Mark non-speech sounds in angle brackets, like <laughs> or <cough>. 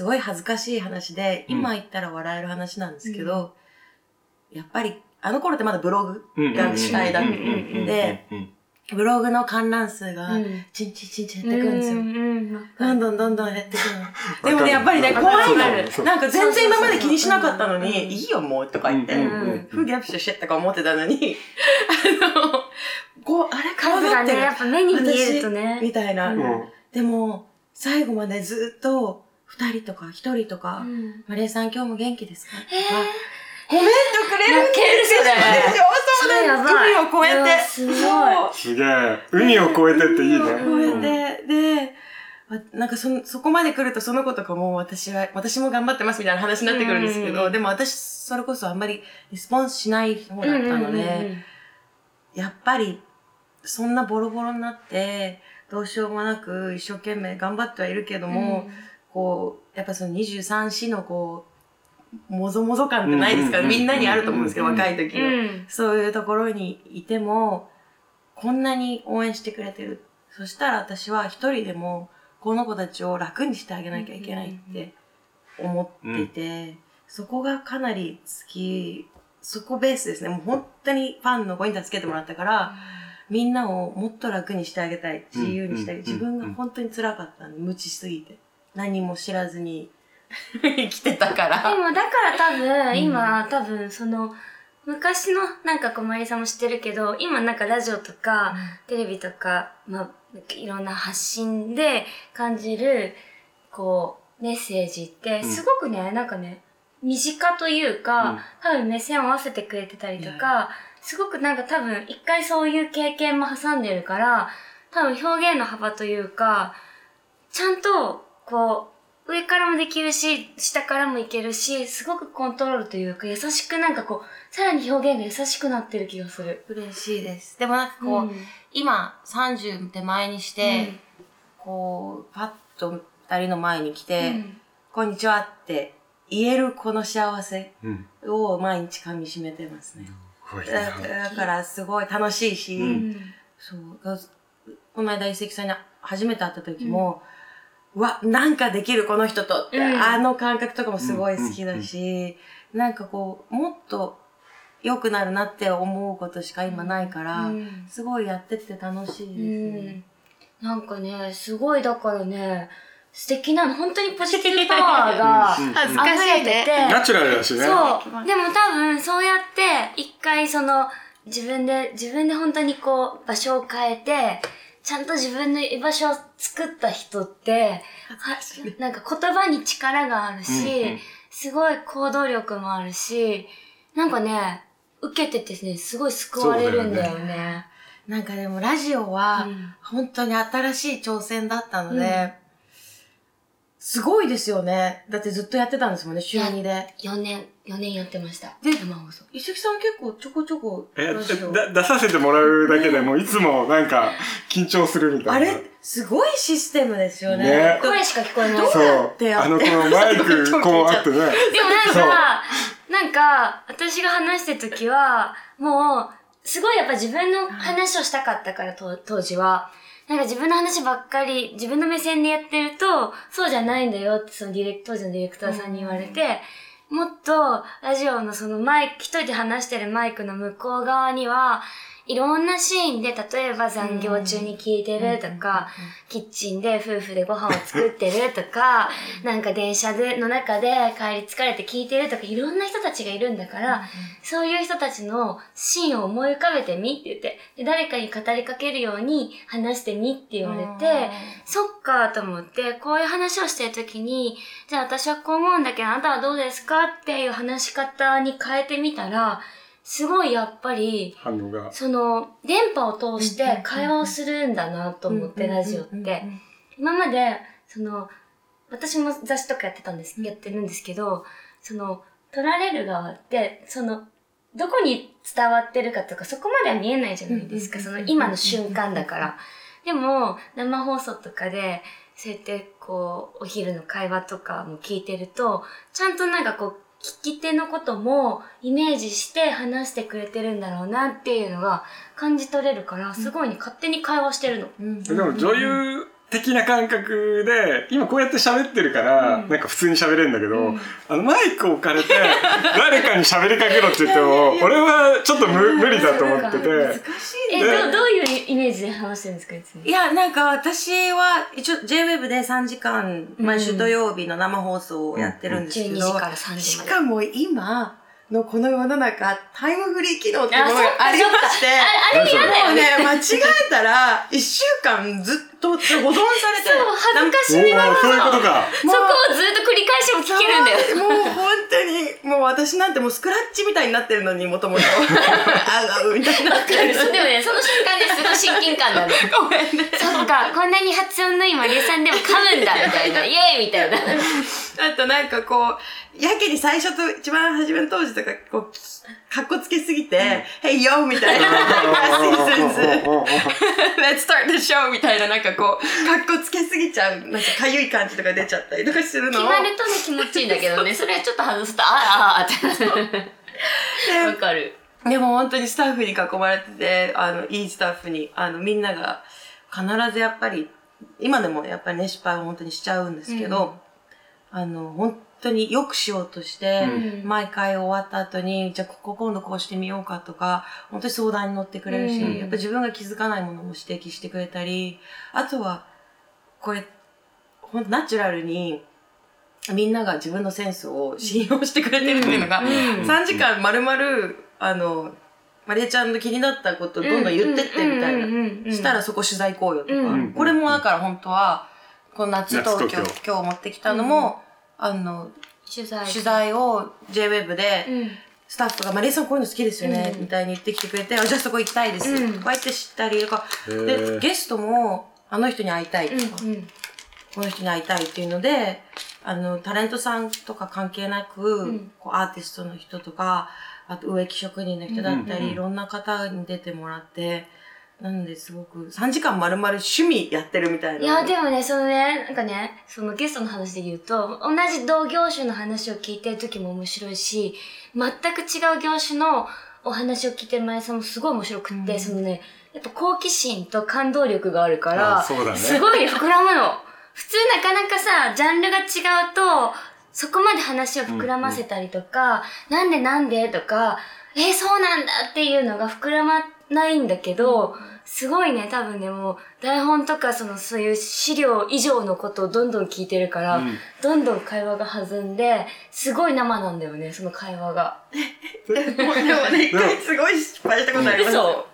すごい恥ずかしい話で、今言ったら笑える話なんですけど、やっぱり、あの頃ってまだブログが主体だったんで、ブログの観覧数が、チンチンチンチン減ってくんですよ。どんどんどんどん減ってくる。でもね、やっぱりね、怖いの。なんか全然今まで気にしなかったのに、いいよもうとか言って、フギャプシュシェとか思ってたのに、<laughs> あの、こう、あれ数がね、やっぱ目に見えるとね。みたいな。でも、最後までずっと、二人とか一人とか、マリエさん今日も元気ですか？コメントくれるんですよ。そうだ、海を越えて。すごい。すげえ。海を越えてっていいね。越えて、で、なんかそ、そこまで来るとその子とかも私は、私も頑張ってますみたいな話になってくるんですけど、でも私、それこそあんまりリスポンスしない方だったので、やっぱり、そんなボロボロになって、どうしようもなく一生懸命頑張ってはいるけども、こう、やっぱその23市のこう、もぞもぞ感ってないですか？みんなにあると思うんですけど、若い時の、うん。そういうところにいても、こんなに応援してくれてる。そしたら私は一人でも、この子たちを楽にしてあげなきゃいけないって思っていて、うん、そこがかなり好き、そこベースですね。もう本当にファンの子に助けてもらったから、みんなをもっと楽にしてあげたい。自由にしてあげたい。自分が本当に辛かったんで、無知すぎて。何も知らずに。<laughs> 生きてたから。でもだから多分、今、多分その、昔のなんかこまりさんも知ってるけど、今なんかラジオとか、テレビとか、まあ、いろんな発信で感じる、こう、メッセージって、すごくね、なんかね、身近というか、多分目線を合わせてくれてたりとか、すごくなんか多分一回そういう経験も挟んでるから、多分表現の幅というか、ちゃんと、こう、上からもできるし、下からもいけるし、すごくコントロールというか、優しくなんかこう、さらに表現が優しくなってる気がする。嬉しいです。でもなんかこう、うん、今30手前にして、うん、こう、パッと二人の前に来て、うん、こんにちはって言えるこの幸せを毎日噛み締めてますね。だからすごい楽しいし、そう、この間遺跡さんに初めて会った時も、わ、なんかできるこの人とって、うん、あの感覚とかもすごい好きだし、うん、なんかこう、もっと良くなるなって思うことしか今ないから、うん、すごいやってて楽しいですね。なんかね、すごいだからね、素敵なの、本当にポジティブパワーが <laughs> 溢れてて。ナチュラルだしね。そう。でも多分そうやって一回その自分で、自分で本当にこう場所を変えて、ちゃんと自分の居場所を作った人って、なんか言葉に力があるし、うんうん、すごい行動力もあるし、なんかね、受けててね、すごい救われるんだよね。よね。なんかでもラジオは、本当に新しい挑戦だったので、すごいですよね。だってずっとやってたんですもんね、週2で。4年、4年やってました。で、生放送。石木さん結構ちょこちょこ。え、出させてもらうだけでも、いつもなんか、緊張するみたいな。あれ、すごいシステムですよね。ね声しか聞こえない。そう。あの、このマイク、<laughs> こうあってね。でもなんか、なんか、私が話してる時は、もう、すごいやっぱ自分の話をしたかったから、当時は。なんか自分の話ばっかり、自分の目線でやってると、そうじゃないんだよってそのディレク、当時のディレクターさんに言われて、もっとラジオのそのマイク、一人で話してるマイクの向こう側には、いろんなシーンで、例えば残業中に聞いてるとか、キッチンで夫婦でご飯を作ってるとか、なんか電車での中で帰り疲れて聞いてるとか、いろんな人たちがいるんだから、そういう人たちのシーンを思い浮かべてみって言って、で誰かに語りかけるように話してみって言われて、そっかと思って、こういう話をしてる時に、じゃあ私はこう思うんだけど、あなたはどうですかっていう話し方に変えてみたら、すごいやっぱり、反応が。その、電波を通して会話をするんだなと思って、ラジオって。今まで、その、私も雑誌とかやってたんです、やってるんですけど、その、撮られる側って、その、どこに伝わってるかとか、そこまでは見えないじゃないですか。その、今の瞬間だから。でも、生放送とかで、そうやってこう、お昼の会話とかも聞いてると、ちゃんとなんかこう、聞き手のこともイメージして話してくれてるんだろうなっていうのが感じ取れるから、すごいに勝手に会話してるの。でも女優っ的な感覚で、今こうやって喋ってるから、なんか普通に喋れるんだけど、あのマイク置かれて、<laughs> 誰かに喋りかけろって言っても、俺はちょっと無無理だと思ってて、難しいえ、ね。どう、どういうイメージで話してるんですかいつも？いや、なんか私は、一応 JWEB で3時間、毎週土曜日の生放送をやってるんですけど、12時から3時まで。しかも今のこの世の中、タイムフリー機能ってものがありまして、ああれ嫌だよね。もうね、間違えたら、1週間ずっと保存されて、そう恥ずかしおみがーそういうことか。そこをずっと繰り返しも聞けるんだよ。<laughs> もう本当に、もう私なんてもうスクラッチみたいになってるのに、もともと。<laughs> あがうみたいになってる。そうでもね、その瞬間ですごい親近感なの。<laughs> ごめんね。そっか、こんなに発音のいいマリエさんでも噛むんだ、みたいな。イエーイみたいな。あとなんかこう、やけに最初と一番初めの当時とか、こう、かっこつけすぎて、Hey yo! みたいな、Let's start the show! みたいな、なんかこう、かっこつけすぎちゃう、なんかかゆい感じとか出ちゃったりとかするのを。決まるとね、気持ちいいんだけどね、それはちょっと外すと、ああ、ああ、って。わかる。でも本当にスタッフに囲まれてて、あの、いいスタッフに、あの、みんなが必ずやっぱり、今でもやっぱりね、失敗を本当にしちゃうんですけど、あの、本当によくしようとして、うん。毎回終わった後に、じゃあここ今度こうしてみようかとか、本当に相談に乗ってくれるし、うん。やっぱ自分が気づかないものも指摘してくれたり、あとは、これ、本当ナチュラルに、みんなが自分のセンスを信用してくれてるっていうのが、うん。3時間まるまる、あの、マリエちゃんの気になったことをどんどん言ってってみたいな。なしたらそこ取材行為よとか、うん。これもだから本当は、この夏東京、夏東今日持ってきたのも、あの、取材。取材を JWEB で、うん。スタッフが、マリエさんこういうの好きですよね、うんみたいに言ってきてくれて、あじゃあそこ行きたいです、うんとか言って知ったりとか、で、ゲストも、あの人に会いたいとか、うん。うん。この人に会いたいっていうので、あの、タレントさんとか関係なく、んこうアーティストの人とか、あと植木職人の人だったり、うんいろんな方に出てもらって、なのですごく3時間丸々趣味やってるみたいな。いや、でもね、そのね、なんかね、そのゲストの話で言うと、同じ同業種の話を聞いてる時も面白いし、全く違う業種のお話を聞いてる前さんもすごい面白くって、うんそのね、やっぱ好奇心と感動力があるから、ねすごいね膨らむの。普通なかなかさ、ジャンルが違うと、そこまで話を膨らませたりとか、なんでなんでとか、えーそうなんだっていうのが膨らまないんだけど、すごいね、多分ね、もう台本とかそのそういう資料以上のことをどんどん聞いてるから、うんどんどん会話が弾んで、すごい生なんだよね、その会話が。でもね、一回すごい失敗したことありますよ。